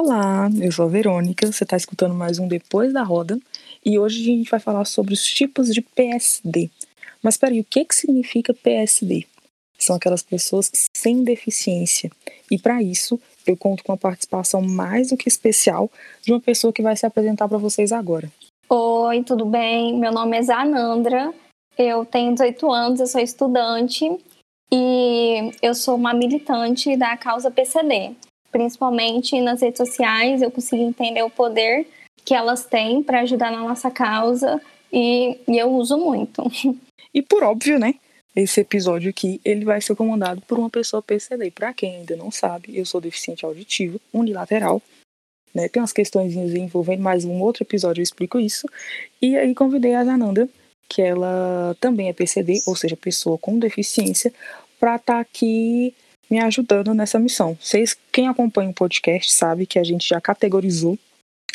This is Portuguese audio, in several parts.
Olá, eu sou a Verônica, você está escutando mais um Depois da Roda e hoje a gente vai falar sobre os tipos de PSD. Mas peraí, o que, que significa PSD? São aquelas pessoas sem deficiência e para isso eu conto com a participação mais do que especial de uma pessoa que vai se apresentar para vocês agora. Oi, tudo bem? Meu nome é Zanandra, eu tenho 18 anos, eu sou estudante e eu sou uma militante da causa PCD. Principalmente nas redes sociais, eu consigo entender o poder que elas têm para ajudar na nossa causa e, e eu uso muito. E por óbvio, né? Esse episódio aqui, ele vai ser comandado por uma pessoa PCD. Para quem ainda não sabe, eu sou deficiente auditivo, unilateral. Né? Tem umas questões envolvendo, mais um outro episódio eu explico isso. E aí convidei a Zananda, que ela também é PCD, ou seja, pessoa com deficiência, para estar tá aqui me ajudando nessa missão. Vocês, quem acompanha o podcast, sabe que a gente já categorizou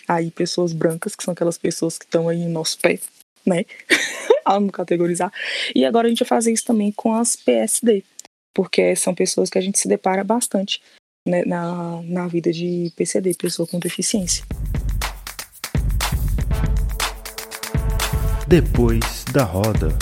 aí pessoas brancas, que são aquelas pessoas que estão aí no nosso pé, né? Amo categorizar. E agora a gente vai fazer isso também com as PSD, porque são pessoas que a gente se depara bastante né, na, na vida de PCD, pessoa com deficiência. Depois da roda.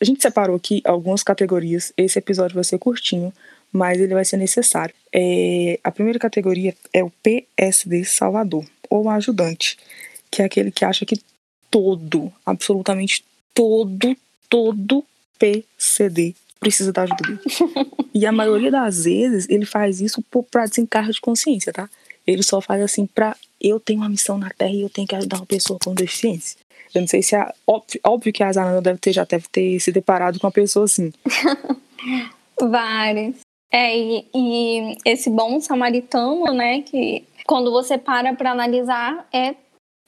A gente separou aqui algumas categorias. Esse episódio vai ser curtinho, mas ele vai ser necessário. É, a primeira categoria é o PSD Salvador, ou ajudante, que é aquele que acha que todo, absolutamente todo, todo PCD precisa da ajuda dele. e a maioria das vezes ele faz isso para desencargo de consciência, tá? Ele só faz assim pra eu tenho uma missão na Terra e eu tenho que ajudar uma pessoa com deficiência. Eu não sei se é óbvio, óbvio que a Zanana deve ter, já deve ter se deparado com uma pessoa assim. Vários. É, e, e, esse bom samaritano, né, que quando você para para analisar, é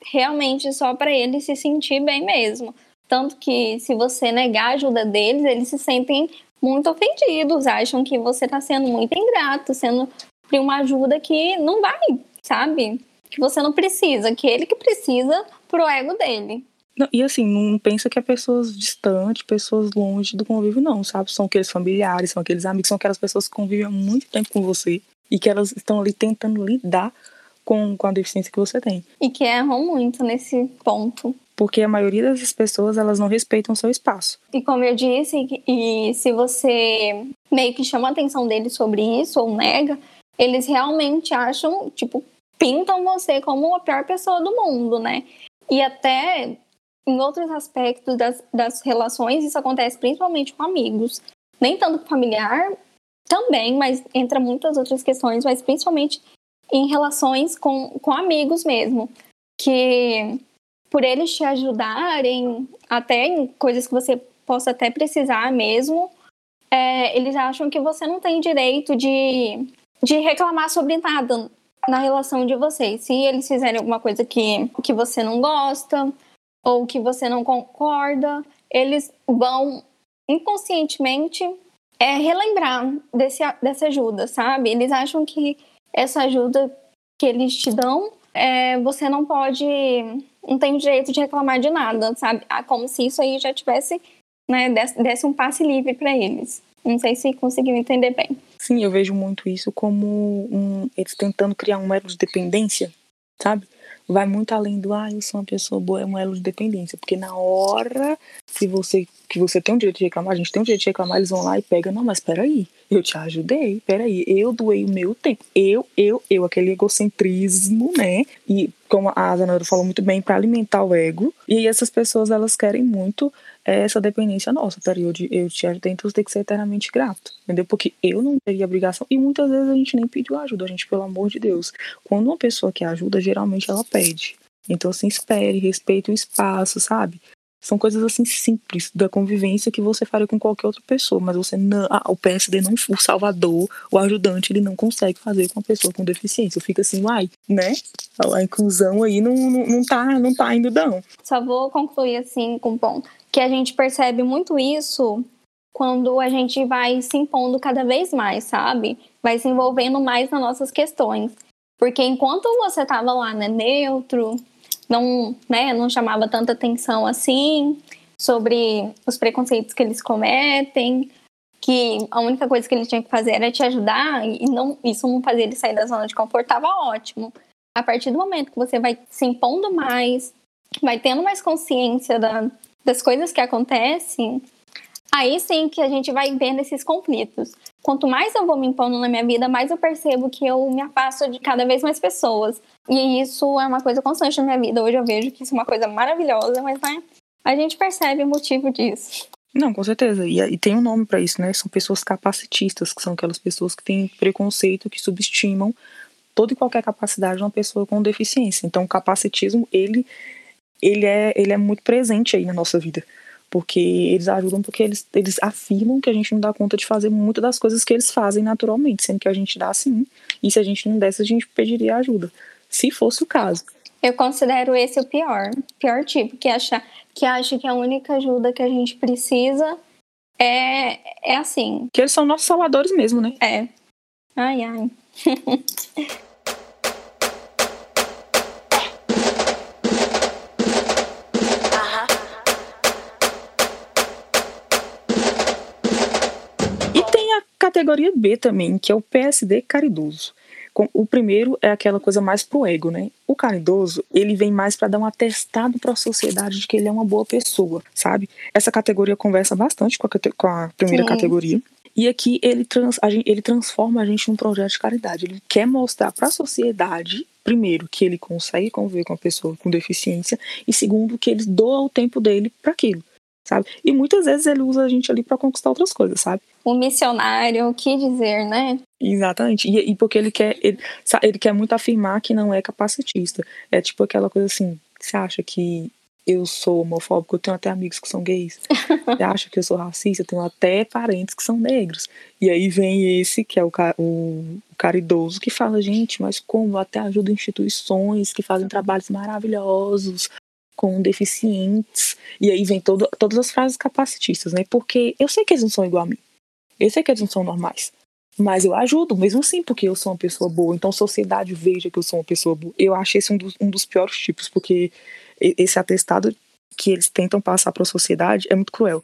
realmente só para ele se sentir bem mesmo. Tanto que se você negar a ajuda deles, eles se sentem muito ofendidos, acham que você está sendo muito ingrato, sendo uma ajuda que não vai, sabe? Que você não precisa, que ele que precisa pro ego dele. Não, e assim, não pensa que é pessoas distantes, pessoas longe do convívio, não, sabe? São aqueles familiares, são aqueles amigos, são aquelas pessoas que convivem há muito tempo com você e que elas estão ali tentando lidar com, com a deficiência que você tem. E que erram muito nesse ponto. Porque a maioria das pessoas, elas não respeitam o seu espaço. E como eu disse, e se você meio que chama a atenção deles sobre isso ou nega, eles realmente acham, tipo, pintam você como a pior pessoa do mundo, né? E até em outros aspectos das, das relações, isso acontece principalmente com amigos. Nem tanto com familiar, também, mas entra muitas outras questões, mas principalmente em relações com, com amigos mesmo. Que por eles te ajudarem, até em coisas que você possa até precisar mesmo, é, eles acham que você não tem direito de, de reclamar sobre nada na relação de vocês. Se eles fizerem alguma coisa que, que você não gosta, ou que você não concorda, eles vão inconscientemente é, relembrar desse, dessa ajuda, sabe? Eles acham que essa ajuda que eles te dão, é, você não pode, não tem direito de reclamar de nada, sabe? Ah, como se isso aí já tivesse, né, desse, desse um passe livre para eles. Não sei se conseguiu entender bem. Sim, eu vejo muito isso como um, eles tentando criar um elo de dependência, sabe? Vai muito além do, ah, eu sou uma pessoa boa, é um elo de dependência. Porque na hora se você, que você tem o direito de reclamar, a gente tem o direito de reclamar, eles vão lá e pegam, não, mas peraí, eu te ajudei, peraí, eu doei o meu tempo. Eu, eu, eu, aquele egocentrismo, né? E como a Zanara falou muito bem, para alimentar o ego. E essas pessoas, elas querem muito essa dependência nossa. Peraí, eu, te ajudei, então você tem que ser eternamente grato. Entendeu? Porque eu não teria obrigação. E muitas vezes a gente nem pediu ajuda, a gente, pelo amor de Deus. Quando uma pessoa quer ajuda, geralmente ela pede. Então, assim, espere, respeite o espaço, sabe? São coisas assim simples da convivência que você faria com qualquer outra pessoa, mas você não, ah, o PSD não, o salvador, o ajudante, ele não consegue fazer com uma pessoa com deficiência. Fica assim, uai, né? A inclusão aí não, não, não tá, não tá indo não. Só vou concluir assim com um ponto que a gente percebe muito isso quando a gente vai se impondo cada vez mais, sabe? Vai se envolvendo mais nas nossas questões. Porque enquanto você tava lá, né, neutro, não, né, não chamava tanta atenção assim sobre os preconceitos que eles cometem, que a única coisa que ele tinha que fazer era te ajudar e não, isso não fazia ele sair da zona de conforto, estava ótimo. A partir do momento que você vai se impondo mais, vai tendo mais consciência da, das coisas que acontecem, aí sim que a gente vai vendo esses conflitos. Quanto mais eu vou me impondo na minha vida, mais eu percebo que eu me afasto de cada vez mais pessoas. E isso é uma coisa constante na minha vida. Hoje eu vejo que isso é uma coisa maravilhosa, mas né, a gente percebe o motivo disso. Não, com certeza. E, e tem um nome para isso, né? São pessoas capacitistas, que são aquelas pessoas que têm preconceito, que subestimam toda e qualquer capacidade de uma pessoa com deficiência. Então, o capacitismo, ele, ele, é, ele é muito presente aí na nossa vida. Porque eles ajudam, porque eles, eles afirmam que a gente não dá conta de fazer muitas das coisas que eles fazem naturalmente, sendo que a gente dá sim. E se a gente não desse, a gente pediria ajuda. Se fosse o caso. Eu considero esse o pior, pior tipo, que acha que acha que a única ajuda que a gente precisa é, é assim. Que eles são nossos salvadores mesmo, né? É. Ai, ai. categoria B também, que é o PSD caridoso. O primeiro é aquela coisa mais pro ego, né? O caridoso, ele vem mais para dar um atestado para a sociedade de que ele é uma boa pessoa, sabe? Essa categoria conversa bastante com a, com a primeira Sim. categoria. E aqui ele, trans, gente, ele transforma a gente num projeto de caridade. Ele quer mostrar para a sociedade, primeiro, que ele consegue conviver com a pessoa com deficiência, e segundo, que ele doa o tempo dele para aquilo, sabe? E muitas vezes ele usa a gente ali para conquistar outras coisas, sabe? O missionário, o que dizer, né? Exatamente. E, e porque ele quer, ele, ele quer muito afirmar que não é capacitista. É tipo aquela coisa assim, você acha que eu sou homofóbico, eu tenho até amigos que são gays. Você acha que eu sou racista, eu tenho até parentes que são negros. E aí vem esse, que é o, o, o caridoso, que fala, gente, mas como até ajuda instituições que fazem trabalhos maravilhosos com deficientes. E aí vem todo, todas as frases capacitistas, né? Porque eu sei que eles não são igual a mim. Eu sei que eles não são normais. Mas eu ajudo, mesmo assim, porque eu sou uma pessoa boa. Então a sociedade veja que eu sou uma pessoa boa. Eu acho esse um dos, um dos piores tipos, porque esse atestado que eles tentam passar para a sociedade é muito cruel.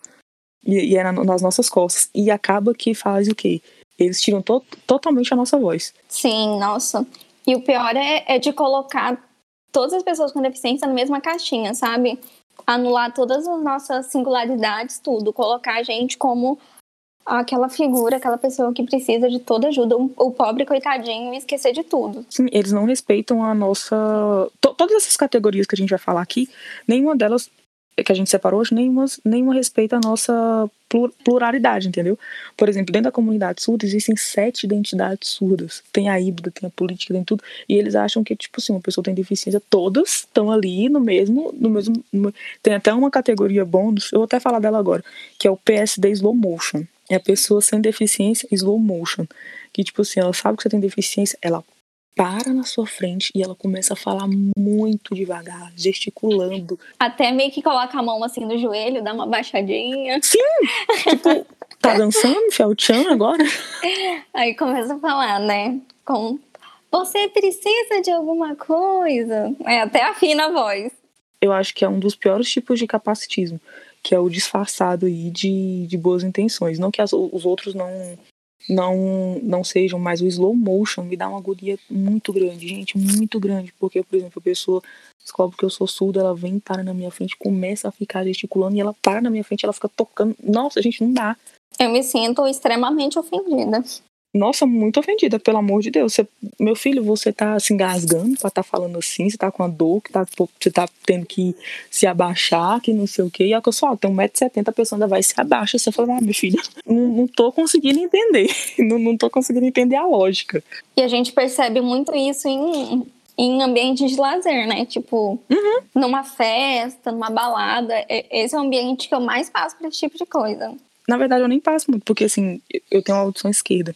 E, e é na, nas nossas costas. E acaba que faz o quê? Eles tiram to totalmente a nossa voz. Sim, nossa. E o pior é, é de colocar todas as pessoas com deficiência na mesma caixinha, sabe? Anular todas as nossas singularidades, tudo. Colocar a gente como aquela figura, aquela pessoa que precisa de toda ajuda, o pobre coitadinho e esquecer de tudo. Sim, eles não respeitam a nossa. todas essas categorias que a gente vai falar aqui, nenhuma delas que a gente separou hoje, nenhuma, nenhuma respeita a nossa pluralidade, entendeu? Por exemplo, dentro da comunidade surda existem sete identidades surdas. Tem a híbrida, tem a política, tem tudo. E eles acham que, tipo assim, uma pessoa tem deficiência, todas estão ali no mesmo. No mesmo. Tem até uma categoria bônus, eu vou até falar dela agora, que é o PSD Slow Motion é a pessoa sem deficiência slow motion. Que, tipo assim, ela sabe que você tem deficiência, ela para na sua frente e ela começa a falar muito devagar, gesticulando. Até meio que coloca a mão assim no joelho, dá uma baixadinha. Sim! tipo, tá dançando, Fielchan agora? Aí começa a falar, né? Com você precisa de alguma coisa. É, até afina a voz. Eu acho que é um dos piores tipos de capacitismo que é o disfarçado aí de, de boas intenções. Não que as, os outros não, não não sejam, mas o slow motion me dá uma agonia muito grande, gente, muito grande, porque, por exemplo, a pessoa descobre que eu sou surda, ela vem, para na minha frente, começa a ficar gesticulando e ela para na minha frente, ela fica tocando. Nossa, gente, não dá. Eu me sinto extremamente ofendida nossa, muito ofendida, pelo amor de Deus. Você, meu filho, você tá se engasgando pra estar tá falando assim, você tá com a dor, que tá, você tá tendo que se abaixar, que não sei o quê. E a pessoa, tem 1,70m, a pessoa ainda vai se abaixa. Você fala, ah, meu filho, não, não tô conseguindo entender. Não, não tô conseguindo entender a lógica. E a gente percebe muito isso em, em ambientes de lazer, né? Tipo, uhum. numa festa, numa balada. Esse é o ambiente que eu mais passo por esse tipo de coisa. Na verdade, eu nem passo muito, porque assim, eu tenho uma audição esquerda.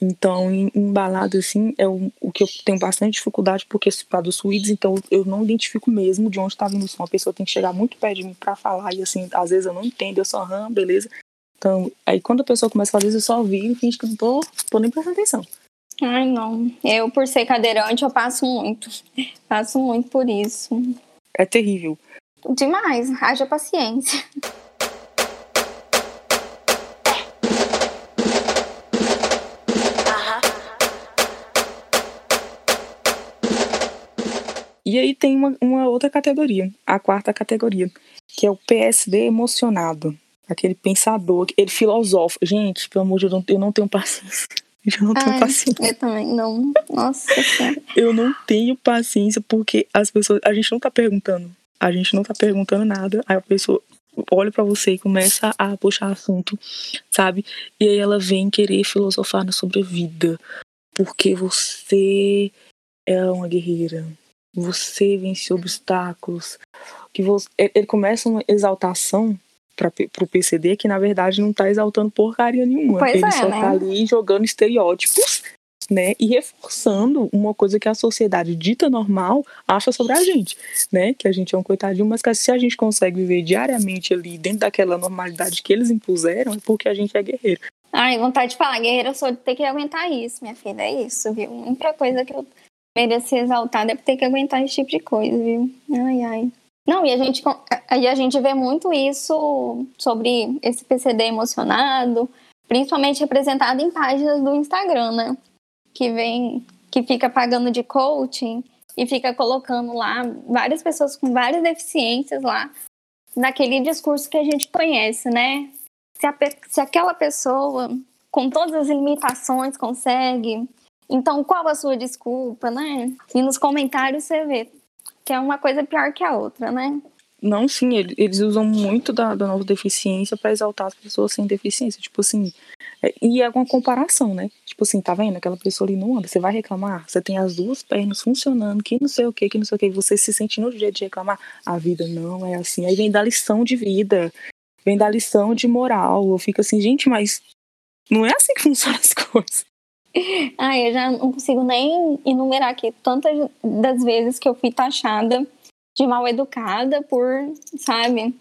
Então, em, em balada, assim, é o, o que eu tenho bastante dificuldade, porque para dos suítes, então eu não identifico mesmo de onde está vindo o som. A pessoa tem que chegar muito perto de mim para falar, e assim, às vezes eu não entendo, eu só, aham, beleza. Então, aí quando a pessoa começa a fazer isso, eu só ouvi e finge que não tô, tô nem prestando atenção. Ai, não. Eu, por ser cadeirante, eu passo muito. Passo muito por isso. É terrível. Demais. Haja paciência. E aí tem uma, uma outra categoria, a quarta categoria, que é o PSD emocionado. Aquele pensador, ele filosofa. Gente, pelo amor de Deus, eu não tenho paciência. Eu não tenho Ai, paciência. Eu também não. Nossa Senhora. Eu não tenho paciência porque as pessoas. A gente não tá perguntando. A gente não tá perguntando nada. Aí a pessoa olha pra você e começa a puxar assunto, sabe? E aí ela vem querer filosofar sobre a vida. Porque você é uma guerreira. Você venceu obstáculos. Que você... Ele começa uma exaltação para o PCD que na verdade não tá exaltando porcaria nenhuma. Pois Ele é, só né? tá ali jogando estereótipos, né? E reforçando uma coisa que a sociedade dita normal acha sobre a gente, né? Que a gente é um coitadinho, mas que se a gente consegue viver diariamente ali dentro daquela normalidade que eles impuseram, é porque a gente é guerreiro. Ai, vontade de falar, guerreira, eu sou de ter que aguentar isso, minha filha. É isso, viu? Única coisa que eu mereço ser exaltada é ter que aguentar esse tipo de coisa, viu? Ai, ai. Não, e a gente, e a gente vê muito isso sobre esse PCD emocionado, principalmente representado em páginas do Instagram, né? Que vem, que fica pagando de coaching e fica colocando lá várias pessoas com várias deficiências lá naquele discurso que a gente conhece, né? Se, a, se aquela pessoa com todas as limitações consegue, então qual a sua desculpa, né? E nos comentários você vê que é uma coisa pior que a outra, né? Não, sim, eles usam muito da, da deficiência para exaltar as pessoas sem deficiência. Tipo assim, é, e é uma comparação, né? Tipo assim, tá vendo? Aquela pessoa ali não anda. Você vai reclamar? Você tem as duas pernas funcionando, que não sei o que, que não sei o que. Você se sente no jeito de reclamar. A vida não é assim. Aí vem da lição de vida, vem da lição de moral. Eu fico assim, gente, mas não é assim que funcionam as coisas. Ai, eu já não consigo nem enumerar aqui tantas das vezes que eu fui taxada de mal educada por, sabe,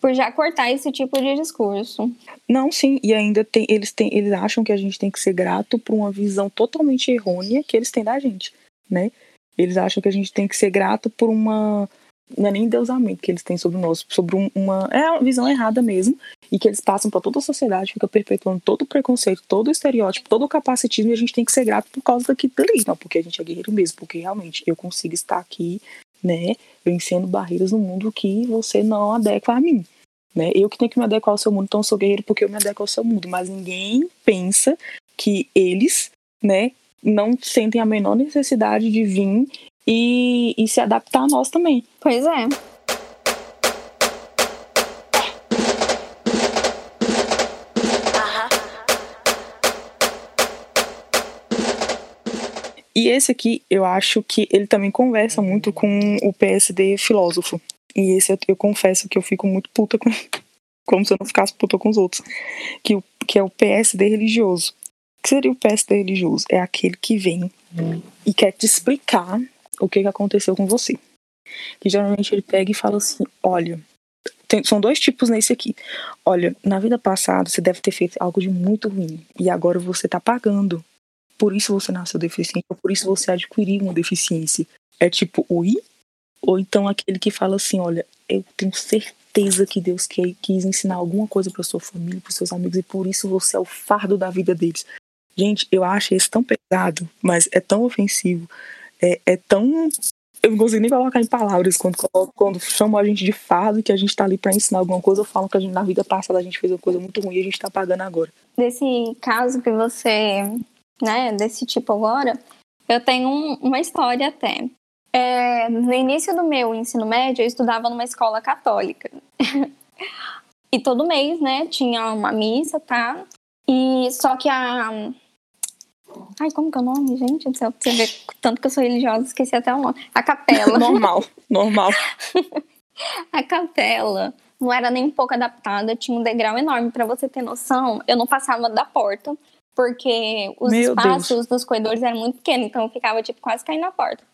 por já cortar esse tipo de discurso. Não, sim, e ainda tem, eles têm, eles acham que a gente tem que ser grato por uma visão totalmente errônea que eles têm da gente, né? Eles acham que a gente tem que ser grato por uma não é nem deusamento que eles têm sobre nós, sobre um, uma é uma visão errada mesmo, e que eles passam para toda a sociedade, fica perpetuando todo o preconceito, todo o estereótipo, todo o capacitismo, e a gente tem que ser grato por causa daquilo dali, não porque a gente é guerreiro mesmo, porque realmente eu consigo estar aqui, né, vencendo barreiras no mundo que você não adequa a mim. Né? Eu que tenho que me adequar ao seu mundo, então eu sou guerreiro porque eu me adequo ao seu mundo, mas ninguém pensa que eles, né, não sentem a menor necessidade de vir e, e se adaptar a nós também. Pois é. E esse aqui, eu acho que ele também conversa muito com o PSD filósofo. E esse eu, eu confesso que eu fico muito puta com como se eu não ficasse puta com os outros. Que, o, que é o PSD religioso. O que seria o PSD religioso? É aquele que vem e quer te explicar o que, aconteceu com você. Que geralmente ele pega e fala assim: olha, tem, são dois tipos nesse aqui. Olha, na vida passada você deve ter feito algo de muito ruim e agora você tá pagando. Por isso você nasceu deficiente, ou por isso você adquiriu uma deficiência. É tipo, oi? Ou então aquele que fala assim: olha, eu tenho certeza que Deus quer, quis ensinar alguma coisa para sua família, para seus amigos, e por isso você é o fardo da vida deles. Gente, eu acho esse tão pesado, mas é tão ofensivo, é, é tão. Eu não consigo nem colocar em palavras quando, quando chamam a gente de fardo, que a gente tá ali para ensinar alguma coisa, ou falam que a gente, na vida passada a gente fez uma coisa muito ruim e a gente tá pagando agora. Desse caso que você, né, desse tipo agora, eu tenho um, uma história até. É, no início do meu ensino médio, eu estudava numa escola católica. e todo mês, né, tinha uma missa, tá? E só que a. Ai, como que é o nome, gente? Do céu, você vê tanto que eu sou religiosa, esqueci até o nome. A capela. normal, normal. a capela não era nem um pouco adaptada, tinha um degrau enorme. Para você ter noção, eu não passava da porta, porque os Meu espaços Deus. dos corredores eram muito pequenos, então eu ficava tipo quase caindo na porta.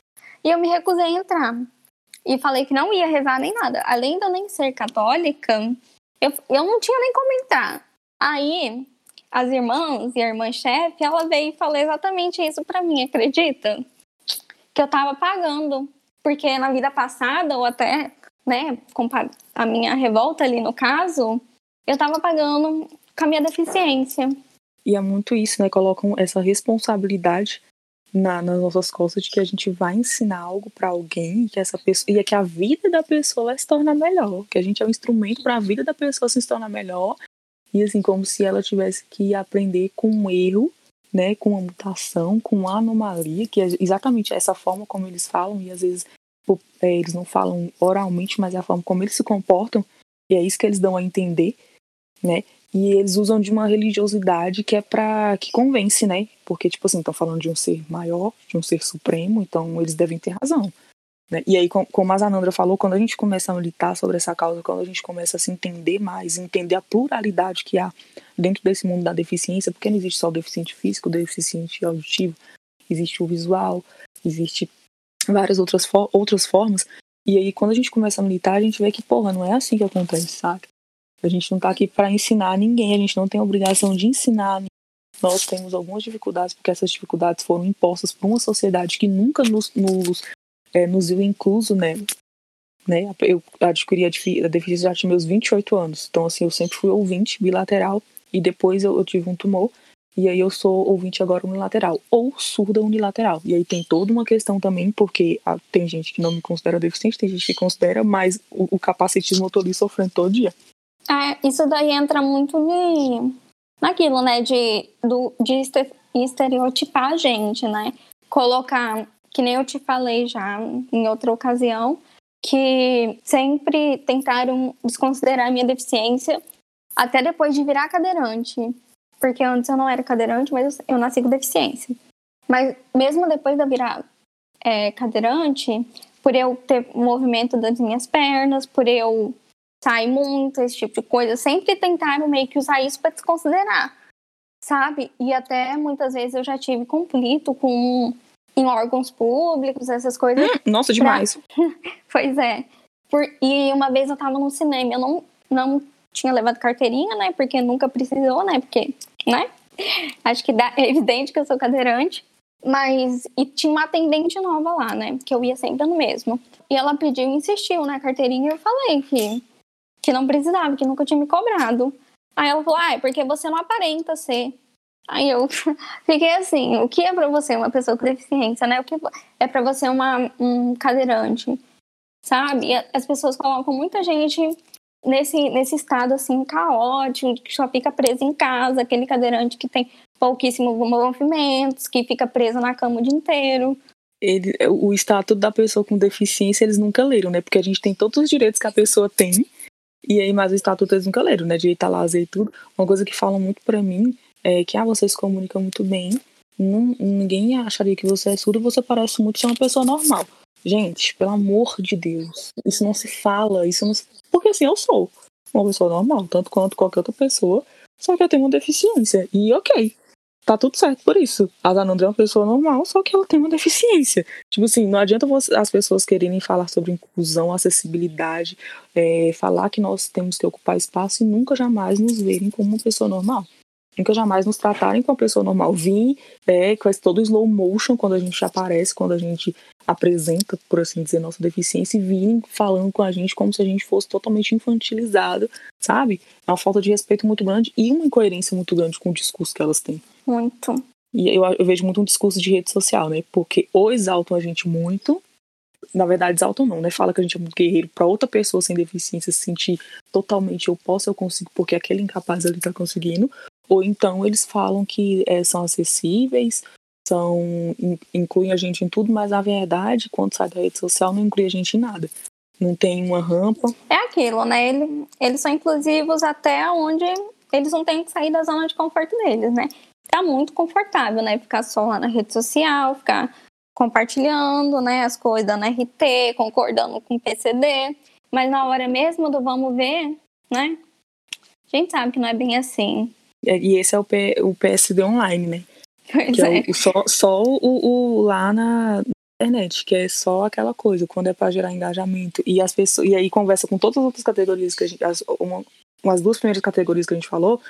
E eu me recusei a entrar. E falei que não ia rezar nem nada. Além de eu nem ser católica, eu, eu não tinha nem como entrar. Aí, as irmãs e a irmã-chefe, ela veio e falou exatamente isso pra mim, acredita? Que eu tava pagando. Porque na vida passada, ou até, né, a minha revolta ali no caso, eu tava pagando com a minha deficiência. E é muito isso, né? Colocam essa responsabilidade na, nas nossas costas de que a gente vai ensinar algo para alguém que essa pessoa e é que a vida da pessoa vai se tornar melhor, que a gente é um instrumento para a vida da pessoa se tornar melhor e assim como se ela tivesse que aprender com um erro, né, com uma mutação, com uma anomalia, que é exatamente essa forma como eles falam e às vezes é, eles não falam oralmente, mas é a forma como eles se comportam e é isso que eles dão a entender, né? E eles usam de uma religiosidade que é para que convence, né? Porque tipo assim, estão falando de um ser maior, de um ser supremo, então eles devem ter razão. Né? E aí, como a Zanandra falou, quando a gente começa a militar sobre essa causa, quando a gente começa a se entender mais, entender a pluralidade que há dentro desse mundo da deficiência, porque não existe só o deficiente físico, o deficiente auditivo, existe o visual, existe várias outras, outras formas. E aí, quando a gente começa a militar, a gente vê que, porra, não é assim que acontece, sabe? A gente não está aqui para ensinar ninguém, a gente não tem obrigação de ensinar. Nós temos algumas dificuldades, porque essas dificuldades foram impostas por uma sociedade que nunca nos, nos, é, nos viu incluso nela. Né? Eu adquiri a deficiência já tinha meus 28 anos, então assim, eu sempre fui ouvinte bilateral e depois eu, eu tive um tumor e aí eu sou ouvinte agora unilateral ou surda unilateral. E aí tem toda uma questão também, porque tem gente que não me considera deficiente, tem gente que considera, mas o, o capacitismo eu tô ali sofrendo todo dia. É, isso daí entra muito de naquilo, né? De, do, de estereotipar a gente, né? Colocar, que nem eu te falei já em outra ocasião, que sempre tentaram desconsiderar minha deficiência até depois de virar cadeirante. Porque antes eu não era cadeirante, mas eu nasci com deficiência. Mas mesmo depois de eu virar é, cadeirante, por eu ter movimento das minhas pernas, por eu sai muito, esse tipo de coisa. Sempre tentaram meio que usar isso para desconsiderar, sabe? E até muitas vezes eu já tive conflito com em órgãos públicos, essas coisas. Hum, nossa, demais. Pra... pois é. Por... E uma vez eu tava no cinema, eu não, não tinha levado carteirinha, né? Porque nunca precisou, né? Porque, né? Acho que dá... é evidente que eu sou cadeirante. Mas, e tinha uma atendente nova lá, né? Que eu ia sempre no mesmo. E ela pediu, insistiu na carteirinha e eu falei que que não precisava, que nunca tinha me cobrado. Aí ela falou, ah, é porque você não aparenta ser. Aí eu fiquei assim, o que é para você uma pessoa com deficiência, né? O que é para você uma, um cadeirante, sabe? E as pessoas colocam muita gente nesse, nesse estado assim caótico, que só fica preso em casa, aquele cadeirante que tem pouquíssimos movimentos, que fica preso na cama o dia inteiro. Ele, o estatuto da pessoa com deficiência eles nunca leram, né? Porque a gente tem todos os direitos que a pessoa tem, e aí, mas o estatuto eles nunca leram, né? Direito a lazer e tudo. Uma coisa que falam muito para mim é que, ah, vocês se comunicam muito bem. Ninguém acharia que você é surdo, você parece muito ser uma pessoa normal. Gente, pelo amor de Deus, isso não se fala, isso não se... Porque assim, eu sou uma pessoa normal, tanto quanto qualquer outra pessoa, só que eu tenho uma deficiência. E ok, tá tudo certo por isso. A Danandra é uma pessoa normal, só que ela tem uma deficiência. Tipo assim, não adianta você, as pessoas quererem falar sobre inclusão, acessibilidade, é, falar que nós temos que ocupar espaço e nunca jamais nos verem como uma pessoa normal. Nunca jamais nos tratarem como uma pessoa normal. Vim é, com todo slow motion quando a gente aparece, quando a gente apresenta, por assim dizer, nossa deficiência, e virem falando com a gente como se a gente fosse totalmente infantilizado, sabe? É uma falta de respeito muito grande e uma incoerência muito grande com o discurso que elas têm. Muito. E eu, eu vejo muito um discurso de rede social, né? Porque ou exaltam a gente muito, na verdade exaltam não, né? Fala que a gente é muito guerreiro para outra pessoa sem deficiência se sentir totalmente eu posso, eu consigo, porque aquele incapaz ali tá conseguindo. Ou então eles falam que é, são acessíveis, são incluem a gente em tudo, mas na verdade, quando sai da rede social, não inclui a gente em nada. Não tem uma rampa. É aquilo, né? Ele, eles são inclusivos até onde eles não têm que sair da zona de conforto deles, né? Ficar muito confortável, né? Ficar só lá na rede social, ficar compartilhando, né, as coisas, dando RT, concordando com o PCD, mas na hora mesmo do vamos ver, né? A gente sabe que não é bem assim. É, e esse é o, P, o PSD online, né? Pois que é. é o, só, só o, o, lá na internet, que é só aquela coisa, quando é para gerar engajamento. E as pessoas. E aí conversa com todas as outras categorias que a gente. As, uma, umas duas primeiras categorias que a gente falou,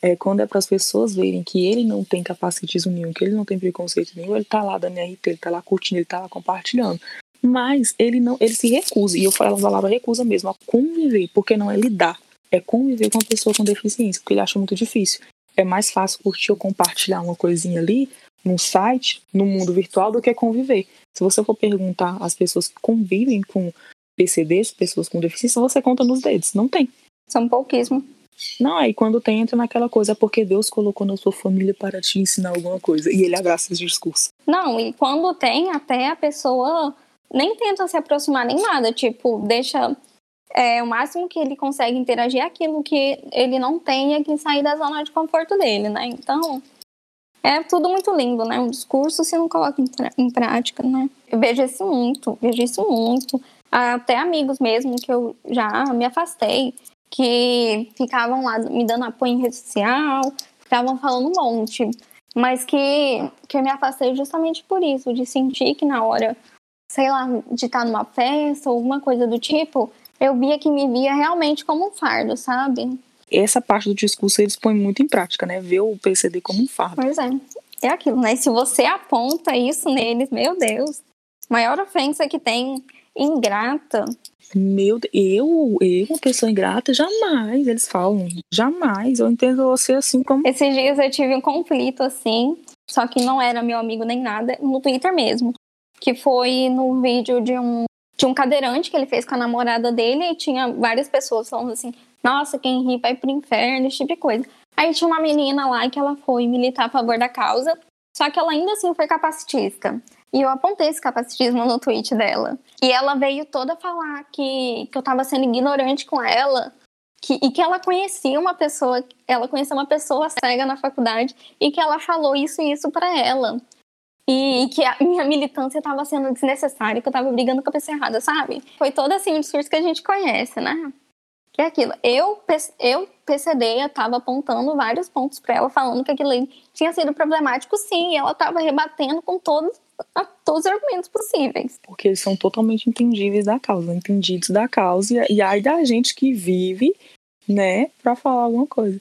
é quando é para as pessoas verem que ele não tem capacitismo nenhum, que ele não tem preconceito nenhum, ele tá lá dando RT, ele tá lá curtindo, ele tá lá compartilhando. Mas ele não, ele se recusa, e eu falo a palavra recusa mesmo, a conviver, porque não é lidar, é conviver com uma pessoa com deficiência, porque ele acha muito difícil. É mais fácil curtir ou compartilhar uma coisinha ali num site, no mundo virtual, do que conviver. Se você for perguntar às pessoas que convivem com PCDs, pessoas com deficiência, você conta nos dedos. Não tem. São pouquíssimos. Não, aí quando tem, entra naquela coisa, é porque Deus colocou na sua família para te ensinar alguma coisa. E ele abraça esse discurso. Não, e quando tem, até a pessoa nem tenta se aproximar nem nada. Tipo, deixa. É, o máximo que ele consegue interagir é aquilo que ele não tem é que sair da zona de conforto dele, né? Então, é tudo muito lindo, né? Um discurso se não coloca em, em prática, né? Eu vejo isso muito, vejo isso muito. Até amigos mesmo que eu já me afastei que ficavam lá me dando apoio em rede social, ficavam falando um monte, mas que, que eu me afastei justamente por isso, de sentir que na hora, sei lá, de estar numa festa ou alguma coisa do tipo, eu via que me via realmente como um fardo, sabe? Essa parte do discurso eles põem muito em prática, né? Ver o PCD como um fardo. Pois é. É aquilo, né? Se você aponta isso neles, meu Deus, maior ofensa que tem ingrata meu eu, eu, uma pessoa ingrata, jamais, eles falam, jamais. Eu entendo você assim como. Esses dias eu tive um conflito assim, só que não era meu amigo nem nada, no Twitter mesmo. Que foi no vídeo de um, de um cadeirante que ele fez com a namorada dele e tinha várias pessoas falando assim: nossa, quem ri vai pro inferno, esse tipo de coisa. Aí tinha uma menina lá que ela foi militar a favor da causa, só que ela ainda assim foi capacitista. E eu apontei esse capacitismo no tweet dela. E ela veio toda falar que, que eu tava sendo ignorante com ela. Que, e que ela conhecia uma pessoa, ela conhecia uma pessoa cega na faculdade e que ela falou isso e isso para ela. E, e, que a minha militância estava sendo desnecessária, que eu tava brigando com a pessoa errada, sabe? Foi todo assim o discurso que a gente conhece, né? Que é aquilo. Eu, eu PCD, estava apontando vários pontos para ela, falando que aquilo tinha sido problemático, sim, e ela estava rebatendo com todos todos os argumentos possíveis. Porque eles são totalmente entendíveis da causa, entendidos da causa, e aí da gente que vive, né, para falar alguma coisa.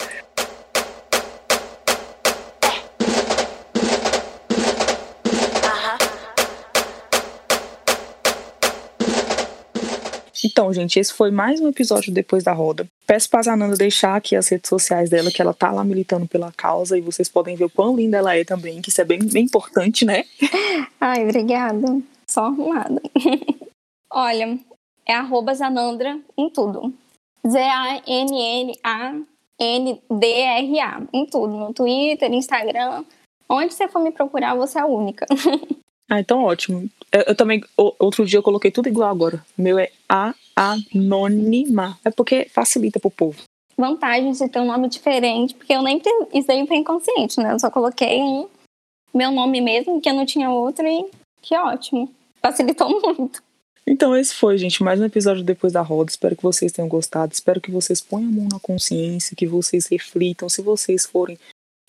Então, gente, esse foi mais um episódio Depois da Roda. Peço pra Zananda deixar aqui as redes sociais dela, que ela tá lá militando pela causa, e vocês podem ver o quão linda ela é também, que isso é bem, bem importante, né? Ai, obrigada. Só arrumada. Olha, é arroba Zanandra em tudo. Z-A-N-N-A-N-D-R-A. Em tudo. No Twitter, Instagram. Onde você for me procurar, você é a única. Ah, então ótimo. Eu, eu, também, outro dia eu coloquei tudo igual agora. O meu é A Anônima. É porque facilita pro povo. Vantagem de ter um nome diferente, porque eu nem isso aí foi inconsciente, né? Eu só coloquei um meu nome mesmo, que eu não tinha outro, e que ótimo. Facilitou muito. Então, esse foi, gente, mais um episódio depois da roda. Espero que vocês tenham gostado. Espero que vocês ponham a mão na consciência, que vocês reflitam. Se vocês forem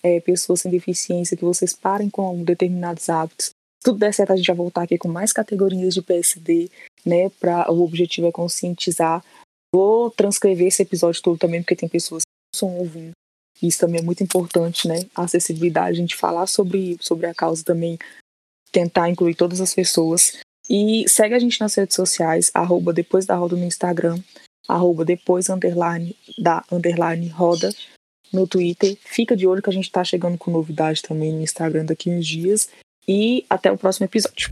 é, pessoas sem deficiência, que vocês parem com determinados hábitos tudo der certo, a gente vai voltar aqui com mais categorias de PSD, né? Pra, o objetivo é conscientizar. Vou transcrever esse episódio todo também, porque tem pessoas que não estão ouvindo. Isso também é muito importante, né? A acessibilidade, a gente falar sobre, sobre a causa também, tentar incluir todas as pessoas. E segue a gente nas redes sociais, arroba depois da roda no Instagram, arroba depois underline da underline roda no Twitter. Fica de olho que a gente tá chegando com novidade também no Instagram daqui uns dias e até o próximo episódio.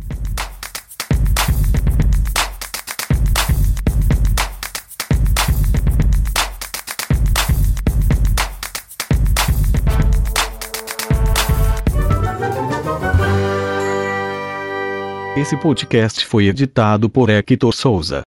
Esse podcast foi editado por Hector Souza.